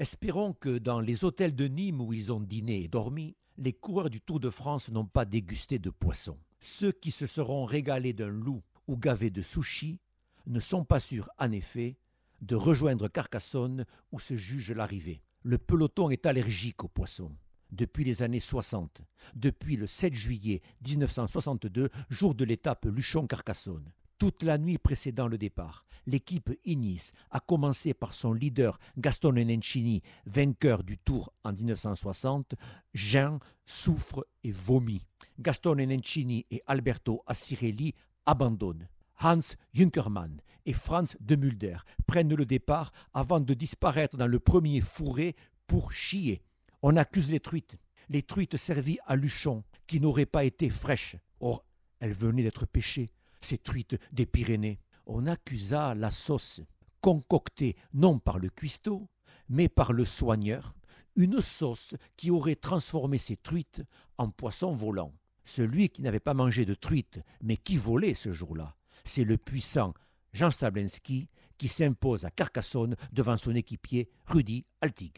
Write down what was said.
Espérons que dans les hôtels de Nîmes où ils ont dîné et dormi, les coureurs du Tour de France n'ont pas dégusté de poisson. Ceux qui se seront régalés d'un loup ou gavés de sushi ne sont pas sûrs, en effet, de rejoindre Carcassonne où se juge l'arrivée. Le peloton est allergique aux poissons depuis les années 60, depuis le 7 juillet 1962, jour de l'étape Luchon-Carcassonne. Toute la nuit précédant le départ, l'équipe Inis a commencé par son leader Gaston Nencini, vainqueur du Tour en 1960, Jean souffre et vomit. Gaston Nencini et Alberto Assirelli abandonnent. Hans Junkermann et Franz de Mulder prennent le départ avant de disparaître dans le premier fourré pour chier. On accuse les truites, les truites servies à Luchon, qui n'auraient pas été fraîches. Or, elles venaient d'être pêchées, ces truites des Pyrénées. On accusa la sauce, concoctée non par le cuistot, mais par le soigneur, une sauce qui aurait transformé ces truites en poissons volants. Celui qui n'avait pas mangé de truite, mais qui volait ce jour-là, c'est le puissant Jean Stablinski qui s'impose à Carcassonne devant son équipier Rudy Altig.